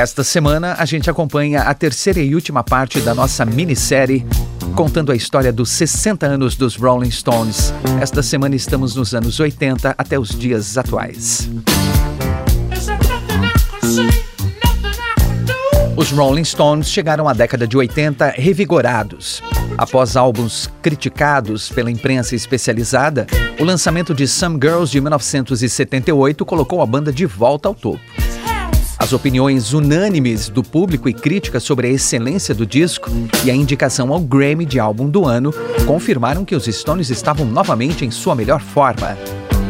Esta semana a gente acompanha a terceira e última parte da nossa minissérie contando a história dos 60 anos dos Rolling Stones. Esta semana estamos nos anos 80 até os dias atuais. Os Rolling Stones chegaram à década de 80 revigorados. Após álbuns criticados pela imprensa especializada, o lançamento de Some Girls de 1978 colocou a banda de volta ao topo. As opiniões unânimes do público e críticas sobre a excelência do disco e a indicação ao Grammy de álbum do ano confirmaram que os Stones estavam novamente em sua melhor forma.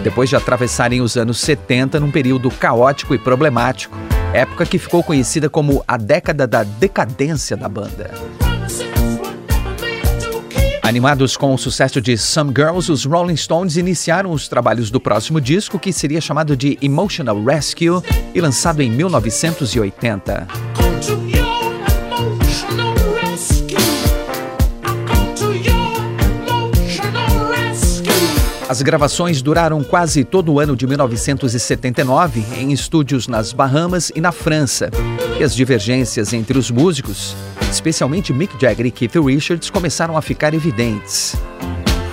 Depois de atravessarem os anos 70 num período caótico e problemático, época que ficou conhecida como a década da decadência da banda. Animados com o sucesso de Some Girls, os Rolling Stones iniciaram os trabalhos do próximo disco, que seria chamado de Emotional Rescue e lançado em 1980. As gravações duraram quase todo o ano de 1979 em estúdios nas Bahamas e na França. E as divergências entre os músicos especialmente Mick Jagger e Keith Richards, começaram a ficar evidentes.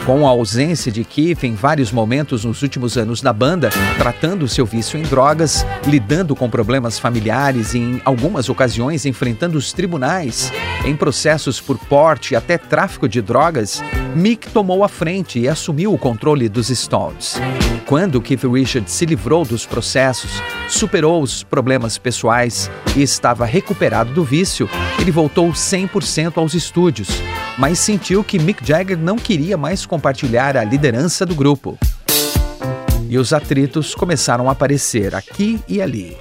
Com a ausência de Keith em vários momentos nos últimos anos da banda, tratando seu vício em drogas, lidando com problemas familiares e, em algumas ocasiões, enfrentando os tribunais em processos por porte e até tráfico de drogas, Mick tomou a frente e assumiu o controle dos Stones. Quando Keith Richards se livrou dos processos, superou os problemas pessoais e estava recuperado do vício, ele voltou 100% aos estúdios, mas sentiu que Mick Jagger não queria mais compartilhar a liderança do grupo. E os atritos começaram a aparecer aqui e ali.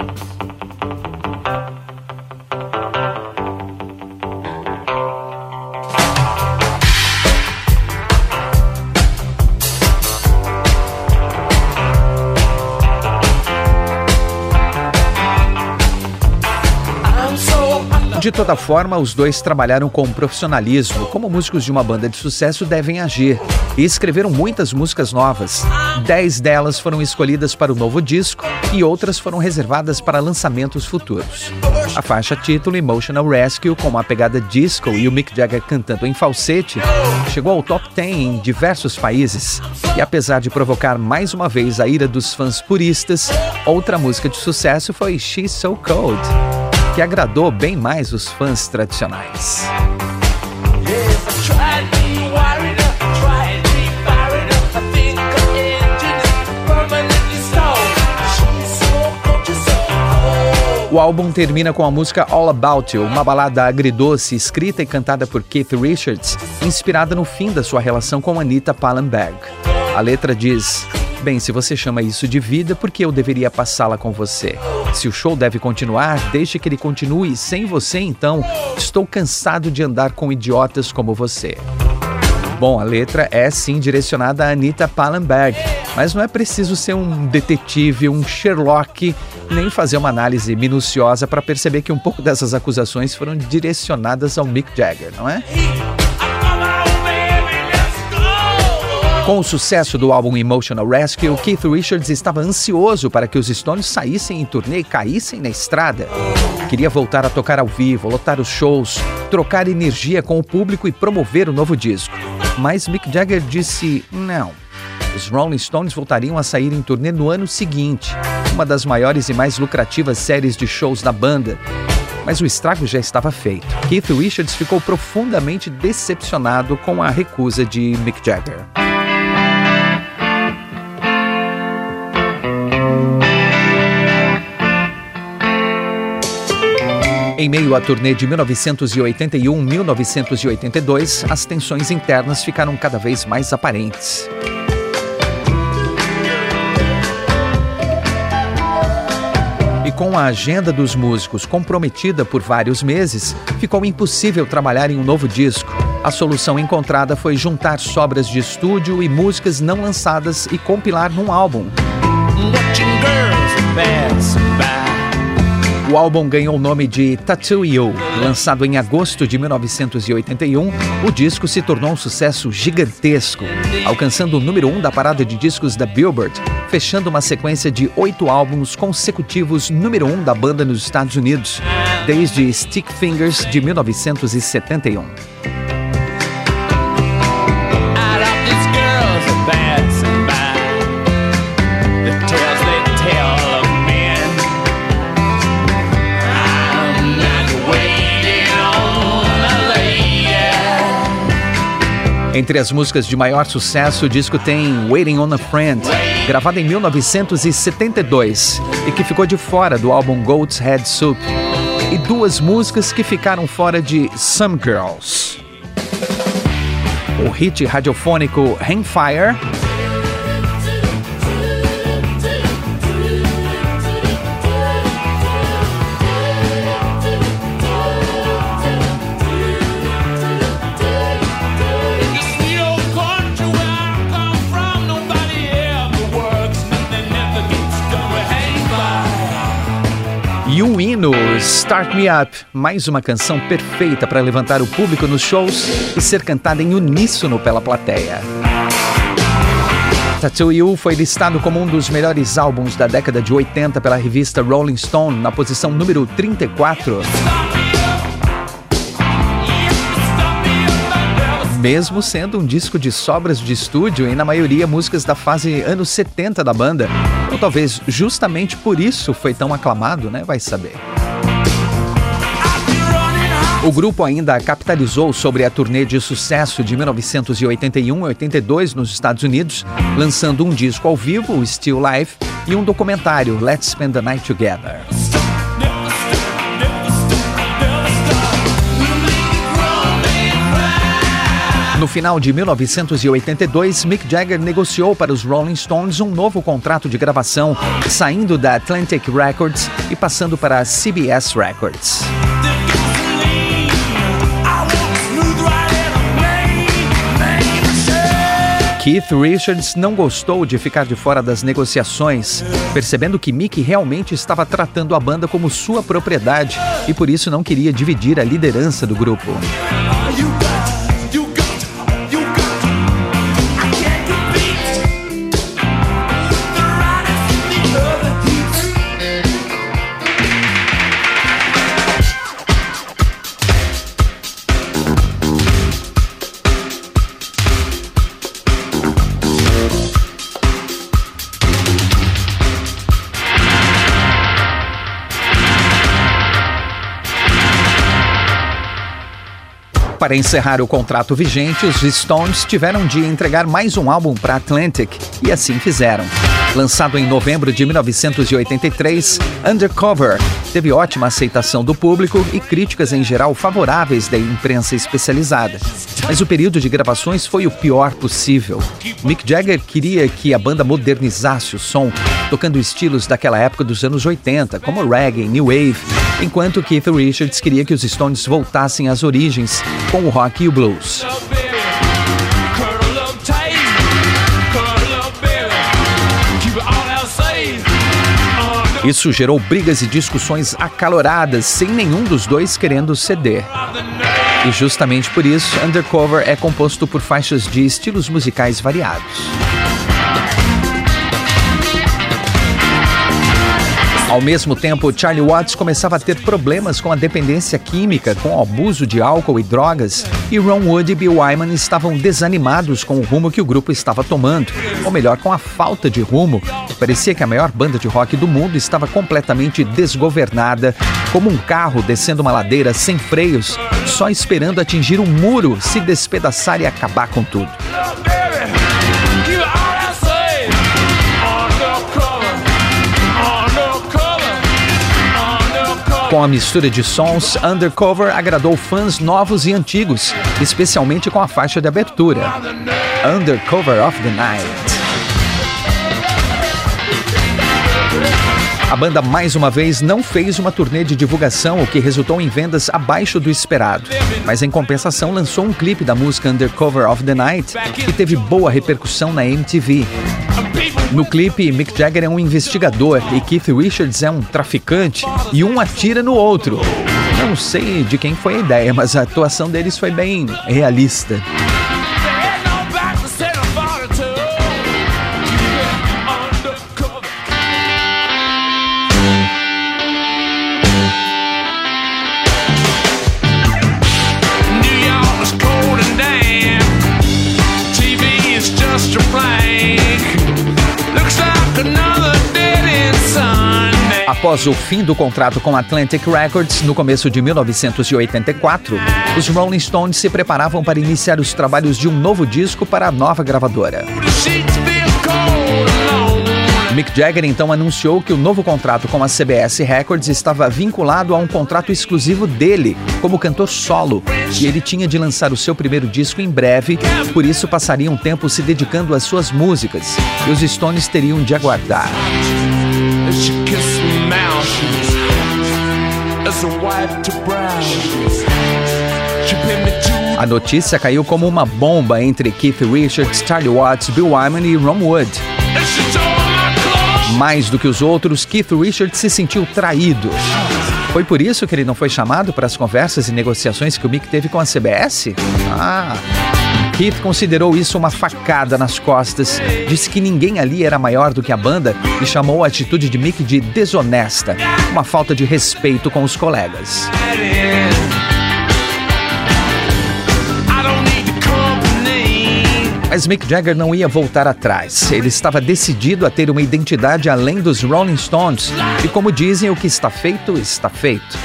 De toda forma, os dois trabalharam com profissionalismo, como músicos de uma banda de sucesso devem agir, e escreveram muitas músicas novas. Dez delas foram escolhidas para o novo disco e outras foram reservadas para lançamentos futuros. A faixa título Emotional Rescue, com uma pegada disco e o Mick Jagger cantando em falsete, chegou ao top 10 em diversos países. E apesar de provocar mais uma vez a ira dos fãs puristas, outra música de sucesso foi She's So Cold que agradou bem mais os fãs tradicionais. O álbum termina com a música All About You, uma balada agridoce escrita e cantada por Keith Richards, inspirada no fim da sua relação com Anita Pallenberg. A letra diz: Bem, se você chama isso de vida, por que eu deveria passá-la com você? Se o show deve continuar, deixe que ele continue sem você, então. Estou cansado de andar com idiotas como você. Bom, a letra é sim direcionada a Anita Pallenberg, mas não é preciso ser um detetive, um Sherlock, nem fazer uma análise minuciosa para perceber que um pouco dessas acusações foram direcionadas ao Mick Jagger, não é? Com o sucesso do álbum Emotional Rescue, Keith Richards estava ansioso para que os Stones saíssem em turnê e caíssem na estrada. Queria voltar a tocar ao vivo, lotar os shows, trocar energia com o público e promover o novo disco. Mas Mick Jagger disse não. Os Rolling Stones voltariam a sair em turnê no ano seguinte, uma das maiores e mais lucrativas séries de shows da banda. Mas o estrago já estava feito. Keith Richards ficou profundamente decepcionado com a recusa de Mick Jagger. Em meio à turnê de 1981-1982, as tensões internas ficaram cada vez mais aparentes. com a agenda dos músicos comprometida por vários meses, ficou impossível trabalhar em um novo disco. A solução encontrada foi juntar sobras de estúdio e músicas não lançadas e compilar num álbum. O álbum ganhou o nome de Tattoo You. Lançado em agosto de 1981, o disco se tornou um sucesso gigantesco, alcançando o número um da parada de discos da Billboard, fechando uma sequência de oito álbuns consecutivos número um da banda nos Estados Unidos, desde Stick Fingers de 1971. Entre as músicas de maior sucesso, o disco tem Waiting on a Friend, gravada em 1972 e que ficou de fora do álbum Goat's Head Soup, e duas músicas que ficaram fora de Some Girls. O hit radiofônico Hangfire E o hino Start Me Up, mais uma canção perfeita para levantar o público nos shows e ser cantada em uníssono pela plateia. Tattoo You foi listado como um dos melhores álbuns da década de 80 pela revista Rolling Stone, na posição número 34. Mesmo sendo um disco de sobras de estúdio e na maioria músicas da fase anos 70 da banda. Ou talvez justamente por isso foi tão aclamado, né? Vai saber. O grupo ainda capitalizou sobre a turnê de sucesso de 1981 e 82 nos Estados Unidos, lançando um disco ao vivo, Still Life, e um documentário, Let's Spend the Night Together. No final de 1982, Mick Jagger negociou para os Rolling Stones um novo contrato de gravação, saindo da Atlantic Records e passando para a CBS Records. Keith Richards não gostou de ficar de fora das negociações, percebendo que Mick realmente estava tratando a banda como sua propriedade e por isso não queria dividir a liderança do grupo. Para encerrar o contrato vigente, os Stones tiveram de entregar mais um álbum para Atlantic e assim fizeram. Lançado em novembro de 1983, Undercover teve ótima aceitação do público e críticas em geral favoráveis da imprensa especializada. Mas o período de gravações foi o pior possível. Mick Jagger queria que a banda modernizasse o som, tocando estilos daquela época dos anos 80, como reggae, new wave, enquanto Keith Richards queria que os Stones voltassem às origens, com o rock e o blues. Isso gerou brigas e discussões acaloradas, sem nenhum dos dois querendo ceder. E justamente por isso, Undercover é composto por faixas de estilos musicais variados. Ao mesmo tempo, Charlie Watts começava a ter problemas com a dependência química, com o abuso de álcool e drogas, e Ron Wood e Bill Wyman estavam desanimados com o rumo que o grupo estava tomando, ou melhor, com a falta de rumo. Parecia que a maior banda de rock do mundo estava completamente desgovernada, como um carro descendo uma ladeira sem freios, só esperando atingir um muro, se despedaçar e acabar com tudo. Com a mistura de sons, Undercover agradou fãs novos e antigos, especialmente com a faixa de abertura, Undercover of the Night. A banda mais uma vez não fez uma turnê de divulgação, o que resultou em vendas abaixo do esperado. Mas em compensação lançou um clipe da música Undercover of the Night, que teve boa repercussão na MTV. No clipe, Mick Jagger é um investigador e Keith Richards é um traficante e um atira no outro. Não sei de quem foi a ideia, mas a atuação deles foi bem realista. Após o fim do contrato com Atlantic Records, no começo de 1984, os Rolling Stones se preparavam para iniciar os trabalhos de um novo disco para a nova gravadora. Mick Jagger então anunciou que o novo contrato com a CBS Records estava vinculado a um contrato exclusivo dele como cantor solo, e ele tinha de lançar o seu primeiro disco em breve, por isso passaria um tempo se dedicando às suas músicas, e os Stones teriam de aguardar. A notícia caiu como uma bomba entre Keith Richards, Charlie Watts, Bill Wyman e Ron Wood. Mais do que os outros, Keith Richards se sentiu traído. Foi por isso que ele não foi chamado para as conversas e negociações que o Mick teve com a CBS? Ah. Keith considerou isso uma facada nas costas, disse que ninguém ali era maior do que a banda e chamou a atitude de Mick de desonesta, uma falta de respeito com os colegas. Mas Mick Jagger não ia voltar atrás. Ele estava decidido a ter uma identidade além dos Rolling Stones. E como dizem, o que está feito, está feito.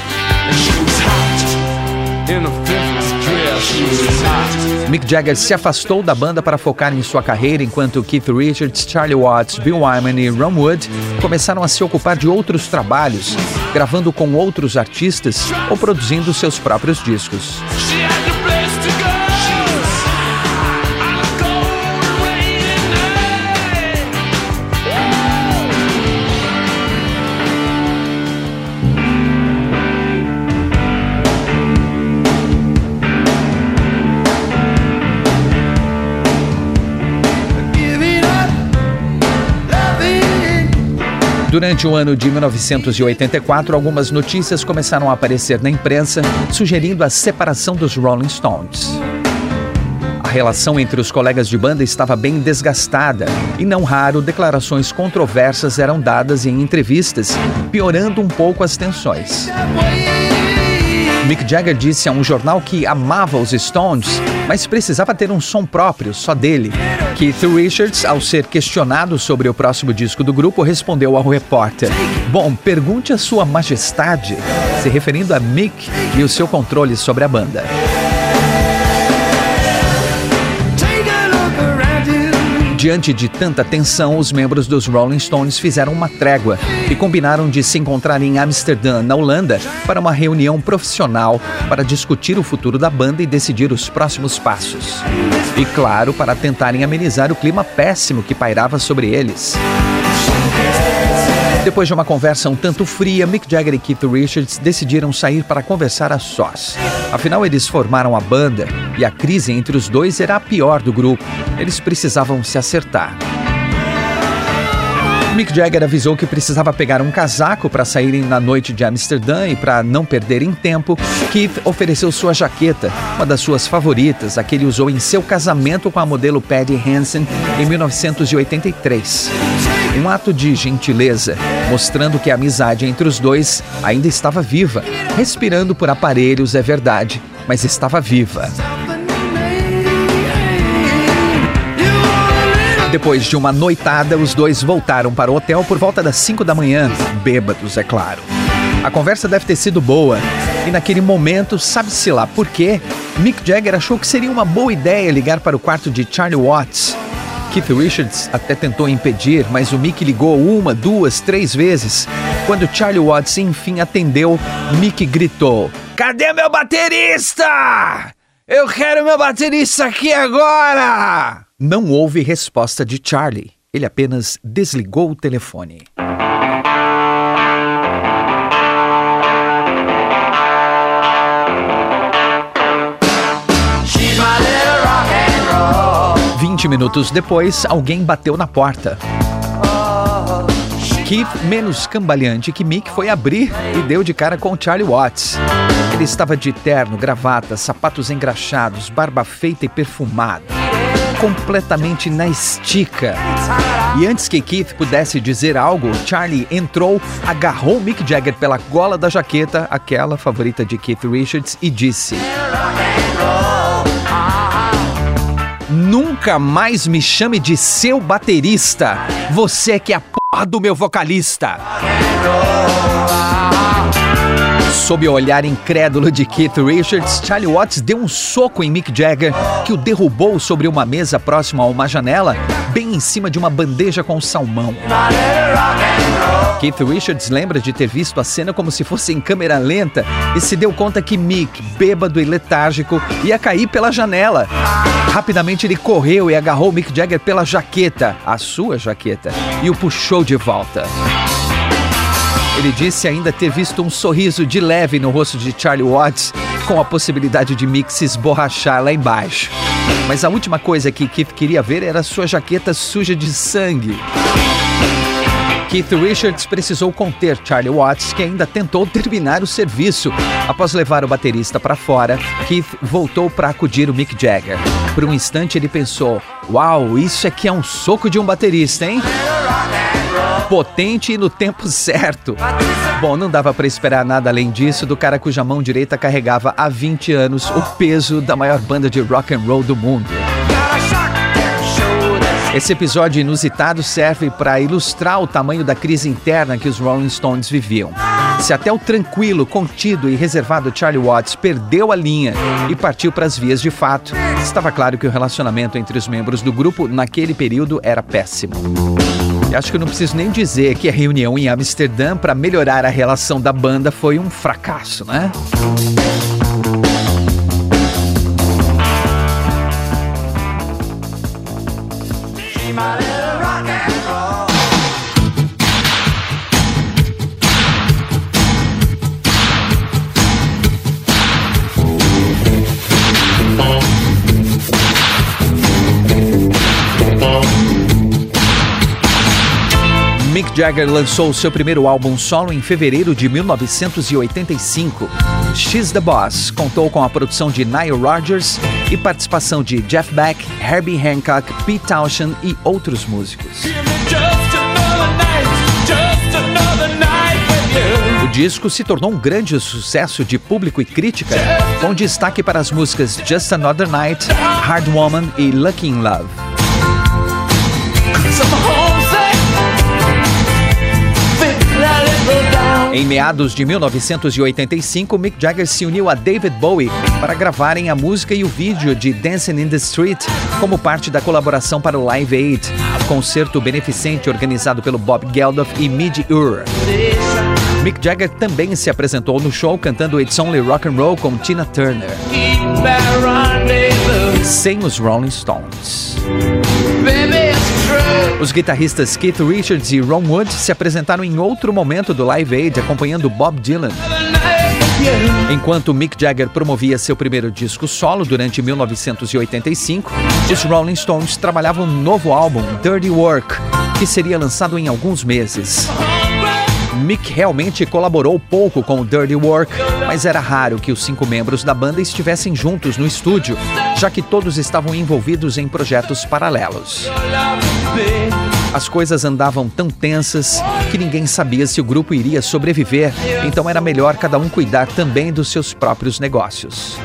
Mick Jagger se afastou da banda para focar em sua carreira, enquanto Keith Richards, Charlie Watts, Bill Wyman e Ron Wood começaram a se ocupar de outros trabalhos, gravando com outros artistas ou produzindo seus próprios discos. Durante o ano de 1984, algumas notícias começaram a aparecer na imprensa sugerindo a separação dos Rolling Stones. A relação entre os colegas de banda estava bem desgastada e, não raro, declarações controversas eram dadas em entrevistas, piorando um pouco as tensões. Mick Jagger disse a um jornal que amava os Stones, mas precisava ter um som próprio, só dele. Keith Richards, ao ser questionado sobre o próximo disco do grupo, respondeu ao repórter: Bom, pergunte a Sua Majestade, se referindo a Mick e o seu controle sobre a banda. Diante de tanta tensão, os membros dos Rolling Stones fizeram uma trégua e combinaram de se encontrar em Amsterdã, na Holanda, para uma reunião profissional para discutir o futuro da banda e decidir os próximos passos. E, claro, para tentarem amenizar o clima péssimo que pairava sobre eles. Depois de uma conversa um tanto fria, Mick Jagger e Keith Richards decidiram sair para conversar a sós. Afinal, eles formaram a banda e a crise entre os dois era a pior do grupo. Eles precisavam se acertar. Mick Jagger avisou que precisava pegar um casaco para saírem na noite de Amsterdã e para não perderem tempo, Keith ofereceu sua jaqueta, uma das suas favoritas, a que ele usou em seu casamento com a modelo Patty Hansen em 1983. Um ato de gentileza, mostrando que a amizade entre os dois ainda estava viva, respirando por aparelhos, é verdade, mas estava viva. Depois de uma noitada, os dois voltaram para o hotel por volta das 5 da manhã, bêbados, é claro. A conversa deve ter sido boa, e naquele momento, sabe-se lá por quê, Mick Jagger achou que seria uma boa ideia ligar para o quarto de Charlie Watts. Keith Richards até tentou impedir, mas o Mick ligou uma, duas, três vezes. Quando Charlie Watts enfim atendeu, Mick gritou: Cadê meu baterista? Eu quero meu baterista aqui agora! Não houve resposta de Charlie. Ele apenas desligou o telefone. 20 minutos depois, alguém bateu na porta. Keith, menos cambaleante que Mick, foi abrir e deu de cara com Charlie Watts. Ele estava de terno, gravata, sapatos engraxados, barba feita e perfumada. Completamente na estica. E antes que Keith pudesse dizer algo, Charlie entrou, agarrou Mick Jagger pela gola da jaqueta, aquela favorita de Keith Richards, e disse: Nunca mais me chame de seu baterista. Você que é a porra do meu vocalista. Sob o olhar incrédulo de Keith Richards, Charlie Watts deu um soco em Mick Jagger, que o derrubou sobre uma mesa próxima a uma janela, bem em cima de uma bandeja com salmão. Keith Richards lembra de ter visto a cena como se fosse em câmera lenta e se deu conta que Mick, bêbado e letárgico, ia cair pela janela. Rapidamente ele correu e agarrou Mick Jagger pela jaqueta, a sua jaqueta, e o puxou de volta. Ele disse ainda ter visto um sorriso de leve no rosto de Charlie Watts, com a possibilidade de Mick se esborrachar lá embaixo. Mas a última coisa que Keith queria ver era sua jaqueta suja de sangue. Keith Richards precisou conter Charlie Watts, que ainda tentou terminar o serviço. Após levar o baterista para fora, Keith voltou para acudir o Mick Jagger. Por um instante ele pensou: Uau, isso aqui é um soco de um baterista, hein? Potente e no tempo certo. Bom, não dava para esperar nada além disso do cara cuja mão direita carregava há 20 anos o peso da maior banda de rock and roll do mundo. Esse episódio inusitado serve para ilustrar o tamanho da crise interna que os Rolling Stones viviam. Se até o tranquilo, contido e reservado Charlie Watts perdeu a linha e partiu para as vias de fato, estava claro que o relacionamento entre os membros do grupo naquele período era péssimo. Acho que eu não preciso nem dizer que a reunião em Amsterdã para melhorar a relação da banda foi um fracasso, né? Jagger lançou seu primeiro álbum solo em fevereiro de 1985. She's the Boss contou com a produção de Nile Rodgers e participação de Jeff Beck, Herbie Hancock, Pete Townshend e outros músicos. O disco se tornou um grande sucesso de público e crítica, com destaque para as músicas Just Another Night, Hard Woman e Lucky in Love. Em meados de 1985, Mick Jagger se uniu a David Bowie para gravarem a música e o vídeo de Dancing in the Street como parte da colaboração para o Live Aid, concerto beneficente organizado pelo Bob Geldof e Midge Ure. Mick Jagger também se apresentou no show cantando It's Only Rock and Roll com Tina Turner, sem os Rolling Stones. Os guitarristas Keith Richards e Ron Wood se apresentaram em outro momento do Live Aid, acompanhando Bob Dylan. Enquanto Mick Jagger promovia seu primeiro disco solo durante 1985, os Rolling Stones trabalhavam um novo álbum, Dirty Work, que seria lançado em alguns meses. Mick realmente colaborou pouco com o Dirty Work, mas era raro que os cinco membros da banda estivessem juntos no estúdio, já que todos estavam envolvidos em projetos paralelos. As coisas andavam tão tensas que ninguém sabia se o grupo iria sobreviver, então era melhor cada um cuidar também dos seus próprios negócios.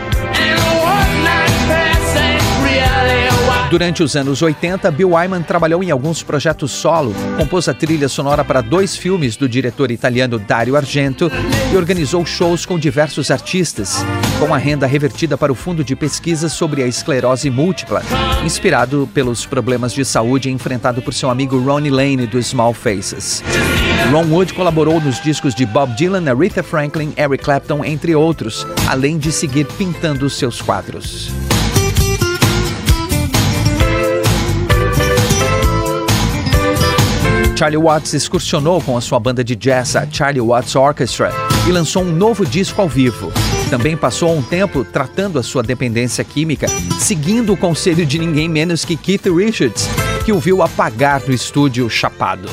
Durante os anos 80, Bill Wyman trabalhou em alguns projetos solo, compôs a trilha sonora para dois filmes do diretor italiano Dario Argento e organizou shows com diversos artistas, com a renda revertida para o Fundo de Pesquisa sobre a Esclerose Múltipla, inspirado pelos problemas de saúde enfrentado por seu amigo Ronnie Lane do Small Faces. Ron Wood colaborou nos discos de Bob Dylan, Aretha Franklin, Eric Clapton, entre outros, além de seguir pintando seus quadros. Charlie Watts excursionou com a sua banda de jazz, a Charlie Watts Orchestra, e lançou um novo disco ao vivo. Também passou um tempo tratando a sua dependência química, seguindo o conselho de ninguém menos que Keith Richards, que o viu apagar no estúdio chapado.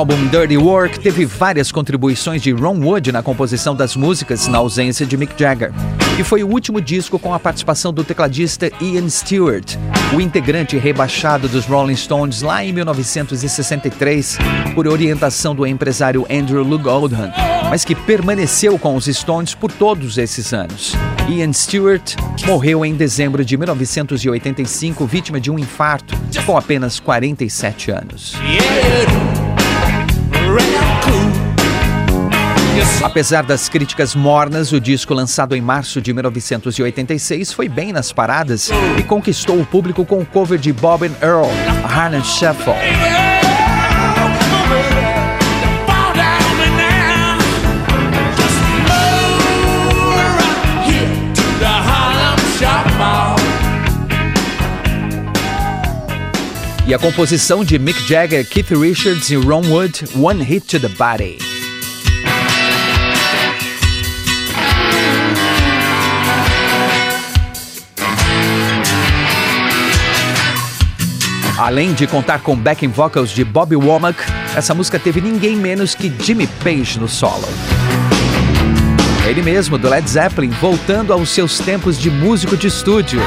Álbum Dirty Work teve várias contribuições de Ron Wood na composição das músicas na ausência de Mick Jagger, e foi o último disco com a participação do tecladista Ian Stewart, o integrante rebaixado dos Rolling Stones lá em 1963 por orientação do empresário Andrew Luke Oldham, mas que permaneceu com os Stones por todos esses anos. Ian Stewart morreu em dezembro de 1985 vítima de um infarto com apenas 47 anos. Apesar das críticas mornas, o disco lançado em março de 1986 foi bem nas paradas e conquistou o público com o cover de Bob and Earl, Harlan Shuffle. E a composição de Mick Jagger, Keith Richards e Ron Wood, One Hit to the Body. Além de contar com backing vocals de Bobby Womack, essa música teve ninguém menos que Jimmy Page no solo. Ele mesmo, do Led Zeppelin, voltando aos seus tempos de músico de estúdio.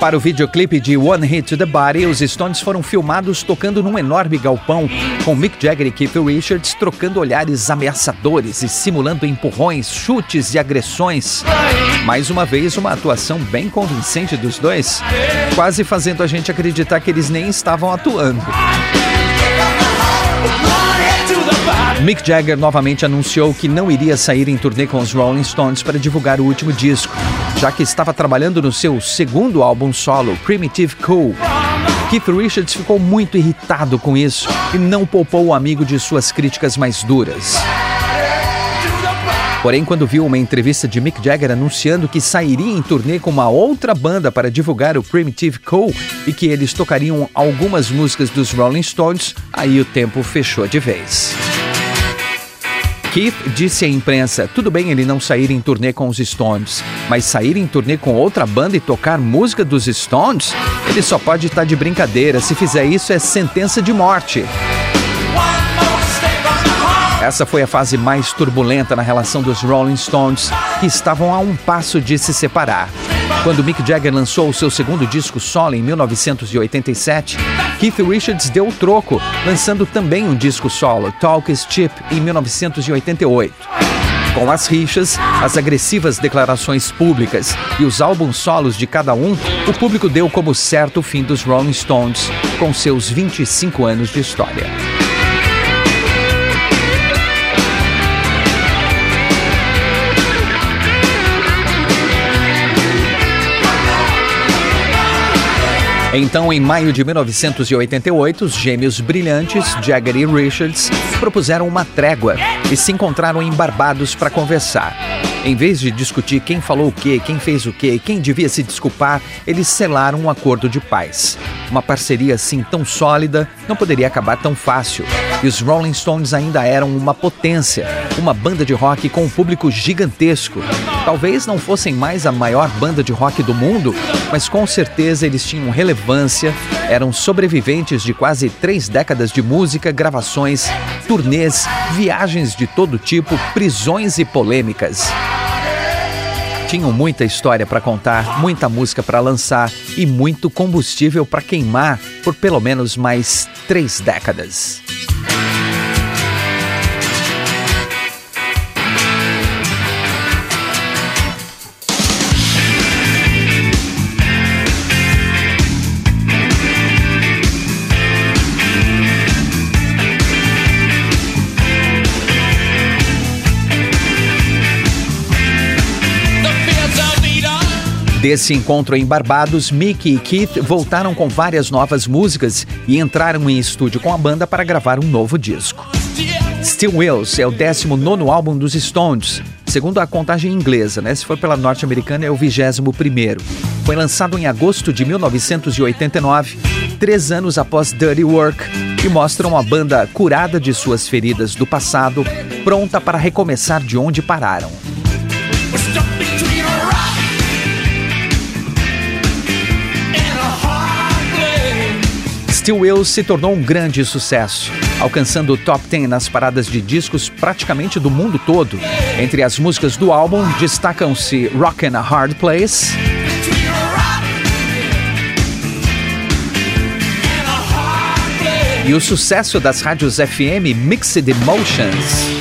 Para o videoclipe de One Hit to the Body, os Stones foram filmados tocando num enorme galpão, com Mick Jagger e Keith Richards trocando olhares ameaçadores e simulando empurrões, chutes e agressões. Mais uma vez, uma atuação bem convincente dos dois, quase fazendo a gente acreditar que eles nem estavam atuando. Mick Jagger novamente anunciou que não iria sair em turnê com os Rolling Stones para divulgar o último disco, já que estava trabalhando no seu segundo álbum solo, Primitive Cool. Keith Richards ficou muito irritado com isso e não poupou o amigo de suas críticas mais duras. Porém, quando viu uma entrevista de Mick Jagger anunciando que sairia em turnê com uma outra banda para divulgar o Primitive Cool e que eles tocariam algumas músicas dos Rolling Stones, aí o tempo fechou de vez. Keith disse à imprensa: tudo bem ele não sair em turnê com os Stones, mas sair em turnê com outra banda e tocar música dos Stones? Ele só pode estar de brincadeira. Se fizer isso, é sentença de morte. Essa foi a fase mais turbulenta na relação dos Rolling Stones, que estavam a um passo de se separar. Quando Mick Jagger lançou o seu segundo disco solo em 1987, Keith Richards deu o troco, lançando também um disco solo, Talk is Cheap, em 1988. Com as rixas, as agressivas declarações públicas e os álbuns solos de cada um, o público deu como certo o fim dos Rolling Stones, com seus 25 anos de história. Então, em maio de 1988, os gêmeos brilhantes, Jagger e Richards, propuseram uma trégua e se encontraram em Barbados para conversar. Em vez de discutir quem falou o que, quem fez o que, quem devia se desculpar, eles selaram um acordo de paz. Uma parceria assim tão sólida não poderia acabar tão fácil. E os Rolling Stones ainda eram uma potência, uma banda de rock com um público gigantesco. Talvez não fossem mais a maior banda de rock do mundo, mas com certeza eles tinham relevância, eram sobreviventes de quase três décadas de música, gravações, turnês, viagens de todo tipo, prisões e polêmicas. Tinham muita história para contar, muita música para lançar e muito combustível para queimar por pelo menos mais três décadas. Desse encontro em Barbados, Mickey e Keith voltaram com várias novas músicas e entraram em estúdio com a banda para gravar um novo disco. Still Wills é o 19 álbum dos Stones, segundo a contagem inglesa, né? Se for pela norte-americana, é o 21. Foi lançado em agosto de 1989, três anos após Dirty Work, e mostra uma banda curada de suas feridas do passado, pronta para recomeçar de onde pararam. Still Will se tornou um grande sucesso, alcançando o top 10 nas paradas de discos praticamente do mundo todo. Entre as músicas do álbum destacam-se Rockin' a Hard Place, e o sucesso das rádios FM Mixed Emotions.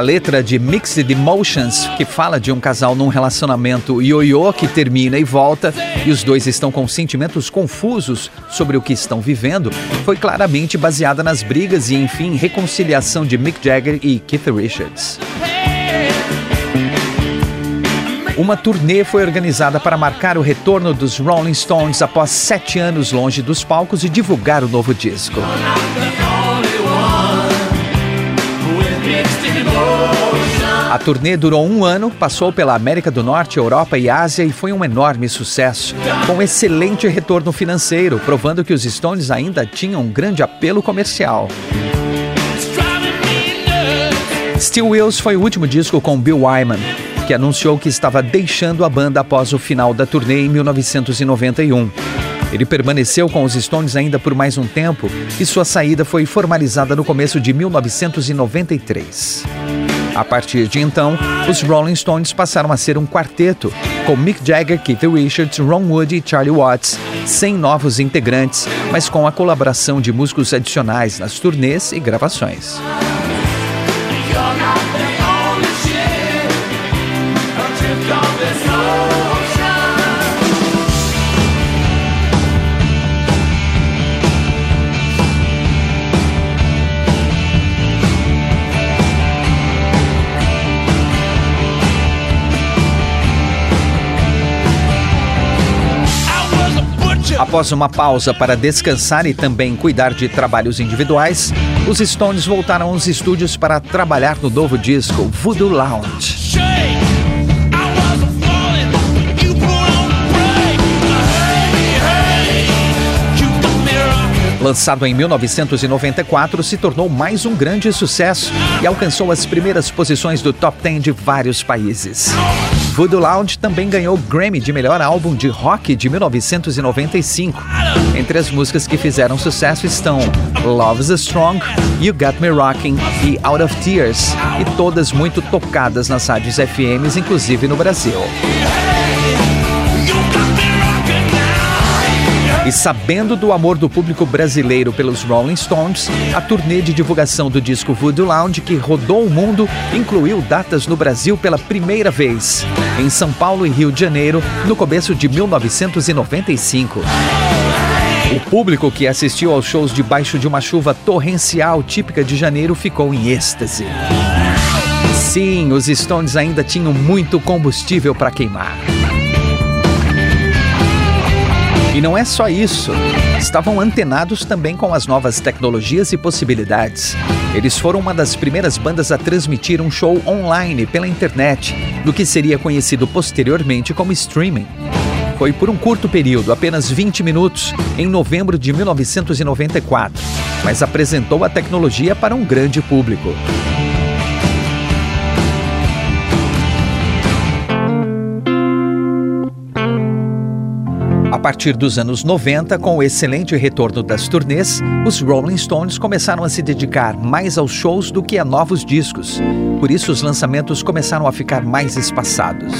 A letra de Mixed Emotions, que fala de um casal num relacionamento ioiô que termina e volta, e os dois estão com sentimentos confusos sobre o que estão vivendo, foi claramente baseada nas brigas e, enfim, reconciliação de Mick Jagger e Keith Richards. Uma turnê foi organizada para marcar o retorno dos Rolling Stones após sete anos longe dos palcos e divulgar o novo disco. A turnê durou um ano, passou pela América do Norte, Europa e Ásia e foi um enorme sucesso, com excelente retorno financeiro, provando que os Stones ainda tinham um grande apelo comercial. Still Wheels foi o último disco com Bill Wyman, que anunciou que estava deixando a banda após o final da turnê em 1991. Ele permaneceu com os Stones ainda por mais um tempo e sua saída foi formalizada no começo de 1993. A partir de então, os Rolling Stones passaram a ser um quarteto, com Mick Jagger, Keith Richards, Ron Wood e Charlie Watts, sem novos integrantes, mas com a colaboração de músicos adicionais nas turnês e gravações. Após uma pausa para descansar e também cuidar de trabalhos individuais, os Stones voltaram aos estúdios para trabalhar no novo disco Voodoo Lounge. Lançado em 1994, se tornou mais um grande sucesso e alcançou as primeiras posições do top 10 de vários países. Voodoo Lounge também ganhou Grammy de melhor álbum de rock de 1995. Entre as músicas que fizeram sucesso estão Love's Strong, You Got Me Rocking e Out of Tears, e todas muito tocadas nas rádios FMs, inclusive no Brasil. E sabendo do amor do público brasileiro pelos Rolling Stones, a turnê de divulgação do disco Voodoo Lounge, que rodou o mundo, incluiu datas no Brasil pela primeira vez, em São Paulo e Rio de Janeiro, no começo de 1995. O público que assistiu aos shows debaixo de uma chuva torrencial típica de janeiro ficou em êxtase. Sim, os Stones ainda tinham muito combustível para queimar. E não é só isso. Estavam antenados também com as novas tecnologias e possibilidades. Eles foram uma das primeiras bandas a transmitir um show online pela internet, no que seria conhecido posteriormente como streaming. Foi por um curto período, apenas 20 minutos, em novembro de 1994, mas apresentou a tecnologia para um grande público. Partir dos anos 90, com o excelente retorno das turnês, os Rolling Stones começaram a se dedicar mais aos shows do que a novos discos. Por isso, os lançamentos começaram a ficar mais espaçados.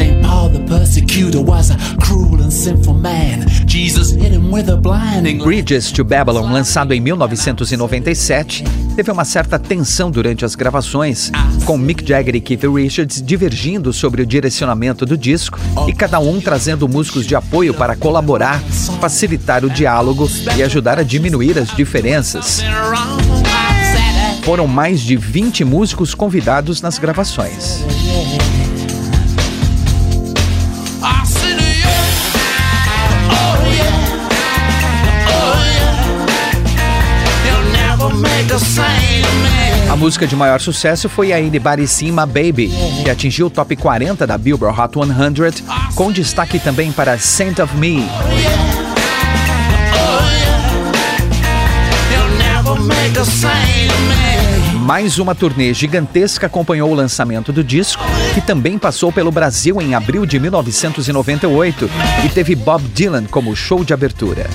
St. Paul the persecutor was a cruel and sinful man. Jesus hit him with a blinding Bridges to Babylon, lançado em 1997, teve uma certa tensão durante as gravações, com Mick Jagger e Keith Richards divergindo sobre o direcionamento do disco e cada um trazendo músicos de apoio para colaborar, facilitar o diálogo e ajudar a diminuir as diferenças. Foram mais de 20 músicos convidados nas gravações. A música de maior sucesso foi a Anybody Seen My Baby, que atingiu o top 40 da Billboard Hot 100, com destaque também para Saint of Me. Mais uma turnê gigantesca acompanhou o lançamento do disco, que também passou pelo Brasil em abril de 1998 e teve Bob Dylan como show de abertura.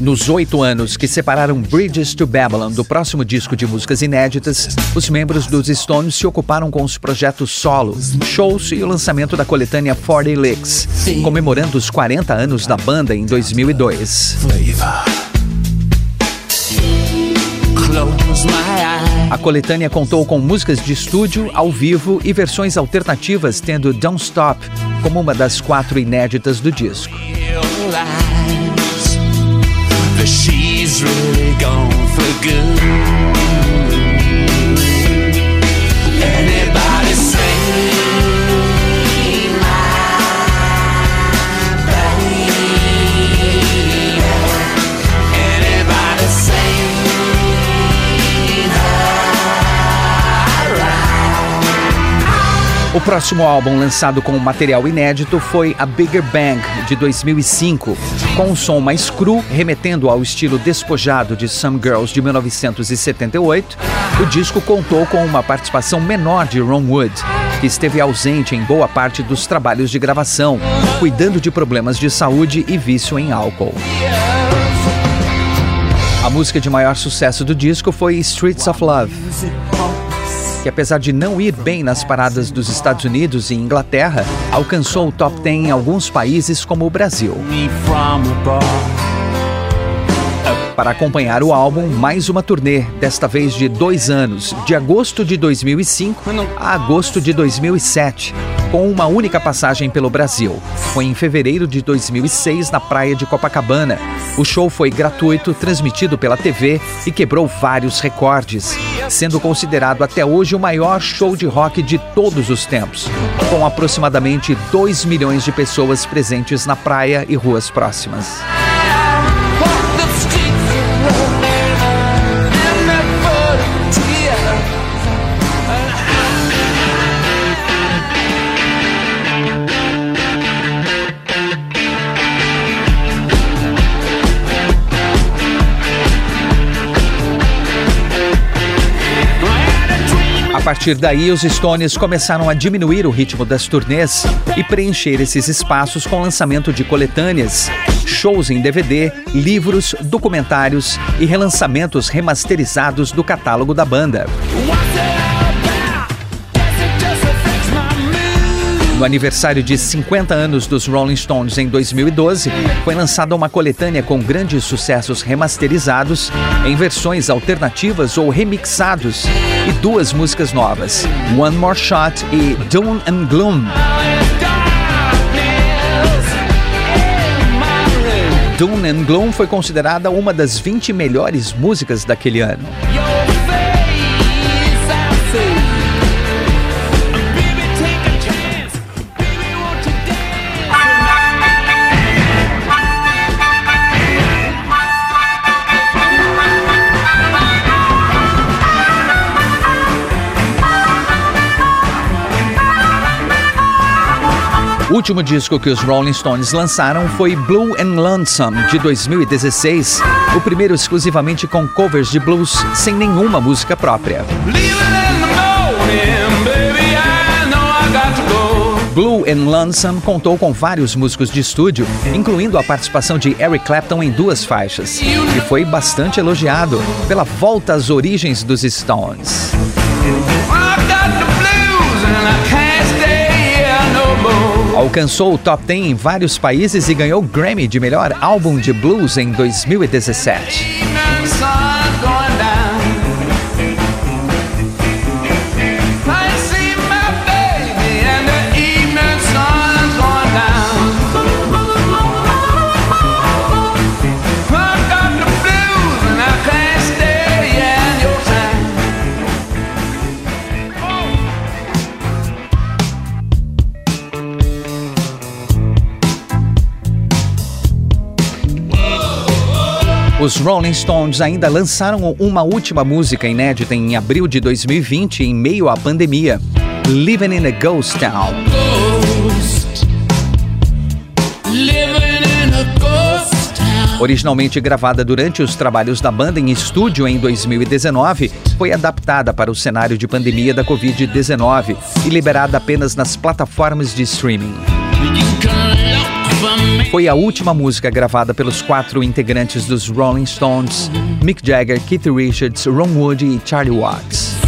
Nos oito anos que separaram Bridges to Babylon do próximo disco de músicas inéditas, os membros dos Stones se ocuparam com os projetos solo, shows e o lançamento da coletânea 40 Licks, comemorando os 40 anos da banda em 2002. A coletânea contou com músicas de estúdio, ao vivo e versões alternativas, tendo Don't Stop como uma das quatro inéditas do disco. Really gone for good. O próximo álbum lançado com material inédito foi A Bigger Bang, de 2005, com um som mais cru, remetendo ao estilo despojado de Some Girls de 1978. O disco contou com uma participação menor de Ron Wood, que esteve ausente em boa parte dos trabalhos de gravação, cuidando de problemas de saúde e vício em álcool. A música de maior sucesso do disco foi Streets of Love que apesar de não ir bem nas paradas dos Estados Unidos e Inglaterra, alcançou o top 10 em alguns países como o Brasil. Para acompanhar o álbum, mais uma turnê, desta vez de dois anos, de agosto de 2005 a agosto de 2007, com uma única passagem pelo Brasil. Foi em fevereiro de 2006 na praia de Copacabana. O show foi gratuito, transmitido pela TV e quebrou vários recordes, sendo considerado até hoje o maior show de rock de todos os tempos, com aproximadamente 2 milhões de pessoas presentes na praia e ruas próximas. Partir daí, os Stones começaram a diminuir o ritmo das turnês e preencher esses espaços com lançamento de coletâneas, shows em DVD, livros, documentários e relançamentos remasterizados do catálogo da banda. No aniversário de 50 anos dos Rolling Stones em 2012, foi lançada uma coletânea com grandes sucessos remasterizados em versões alternativas ou remixados e duas músicas novas, One More Shot e Doom and Gloom. Doom and Gloom foi considerada uma das 20 melhores músicas daquele ano. O último disco que os Rolling Stones lançaram foi Blue and Lonesome, de 2016, o primeiro exclusivamente com covers de blues, sem nenhuma música própria. Blue and Lonesome contou com vários músicos de estúdio, incluindo a participação de Eric Clapton em duas faixas, e foi bastante elogiado pela volta às origens dos Stones. Alcançou o top 10 em vários países e ganhou Grammy de melhor álbum de blues em 2017. Os Rolling Stones ainda lançaram uma última música inédita em abril de 2020, em meio à pandemia, Living in a Ghost Town. Originalmente gravada durante os trabalhos da banda em estúdio em 2019, foi adaptada para o cenário de pandemia da Covid-19 e liberada apenas nas plataformas de streaming. Foi a última música gravada pelos quatro integrantes dos Rolling Stones: Mick Jagger, Keith Richards, Ron Wood e Charlie Watts.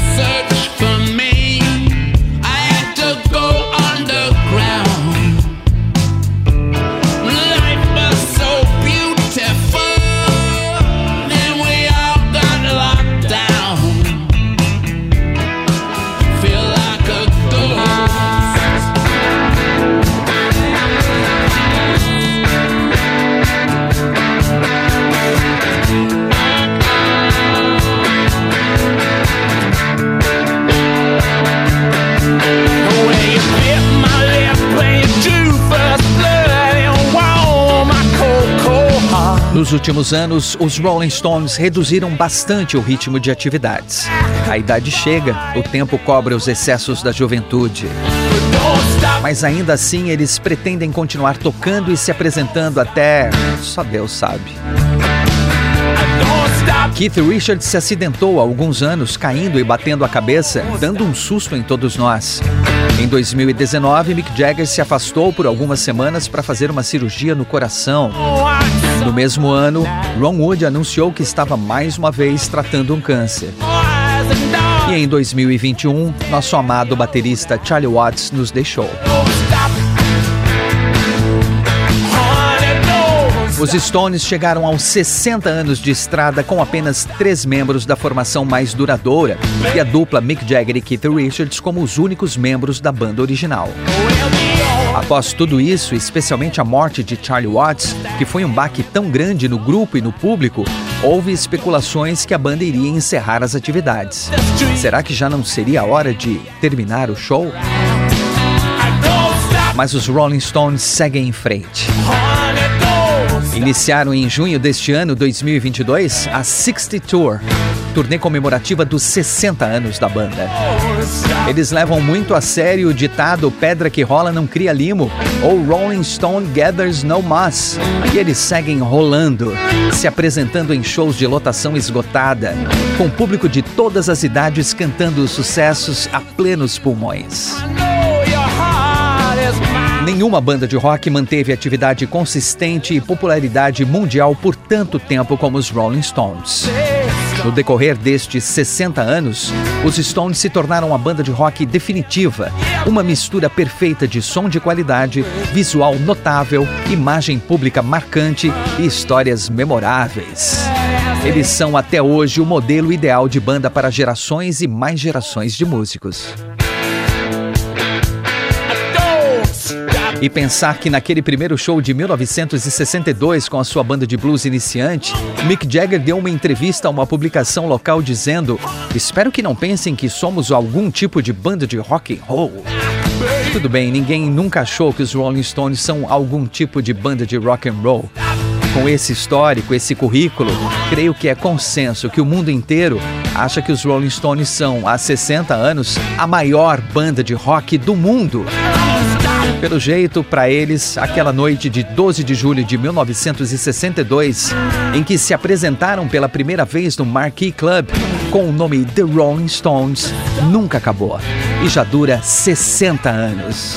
Nos últimos anos, os Rolling Stones reduziram bastante o ritmo de atividades. A idade chega, o tempo cobra os excessos da juventude. Mas ainda assim, eles pretendem continuar tocando e se apresentando até. só Deus sabe. Keith Richards se acidentou há alguns anos, caindo e batendo a cabeça, dando um susto em todos nós. Em 2019, Mick Jagger se afastou por algumas semanas para fazer uma cirurgia no coração. No mesmo ano, Ron Wood anunciou que estava mais uma vez tratando um câncer. E em 2021, nosso amado baterista Charlie Watts nos deixou. Os Stones chegaram aos 60 anos de estrada com apenas três membros da formação mais duradoura e a dupla Mick Jagger e Keith Richards como os únicos membros da banda original. Após tudo isso, especialmente a morte de Charlie Watts, que foi um baque tão grande no grupo e no público, houve especulações que a banda iria encerrar as atividades. Será que já não seria a hora de terminar o show? Mas os Rolling Stones seguem em frente. Iniciaram em junho deste ano, 2022, a 60 Tour, turnê comemorativa dos 60 anos da banda. Eles levam muito a sério o ditado Pedra que rola não cria limo ou Rolling Stone gathers no moss. E eles seguem rolando, se apresentando em shows de lotação esgotada, com público de todas as idades cantando sucessos a plenos pulmões. Nenhuma banda de rock manteve atividade consistente e popularidade mundial por tanto tempo como os Rolling Stones. No decorrer destes 60 anos, os Stones se tornaram a banda de rock definitiva, uma mistura perfeita de som de qualidade, visual notável, imagem pública marcante e histórias memoráveis. Eles são até hoje o modelo ideal de banda para gerações e mais gerações de músicos. E pensar que naquele primeiro show de 1962 com a sua banda de blues iniciante, Mick Jagger deu uma entrevista a uma publicação local dizendo: "Espero que não pensem que somos algum tipo de banda de rock and roll". Tudo bem, ninguém nunca achou que os Rolling Stones são algum tipo de banda de rock and roll. Com esse histórico, esse currículo, creio que é consenso que o mundo inteiro acha que os Rolling Stones são, há 60 anos, a maior banda de rock do mundo. Pelo jeito, para eles, aquela noite de 12 de julho de 1962, em que se apresentaram pela primeira vez no Marquee Club com o nome The Rolling Stones, nunca acabou. e já dura 60 anos.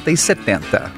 60 e 70.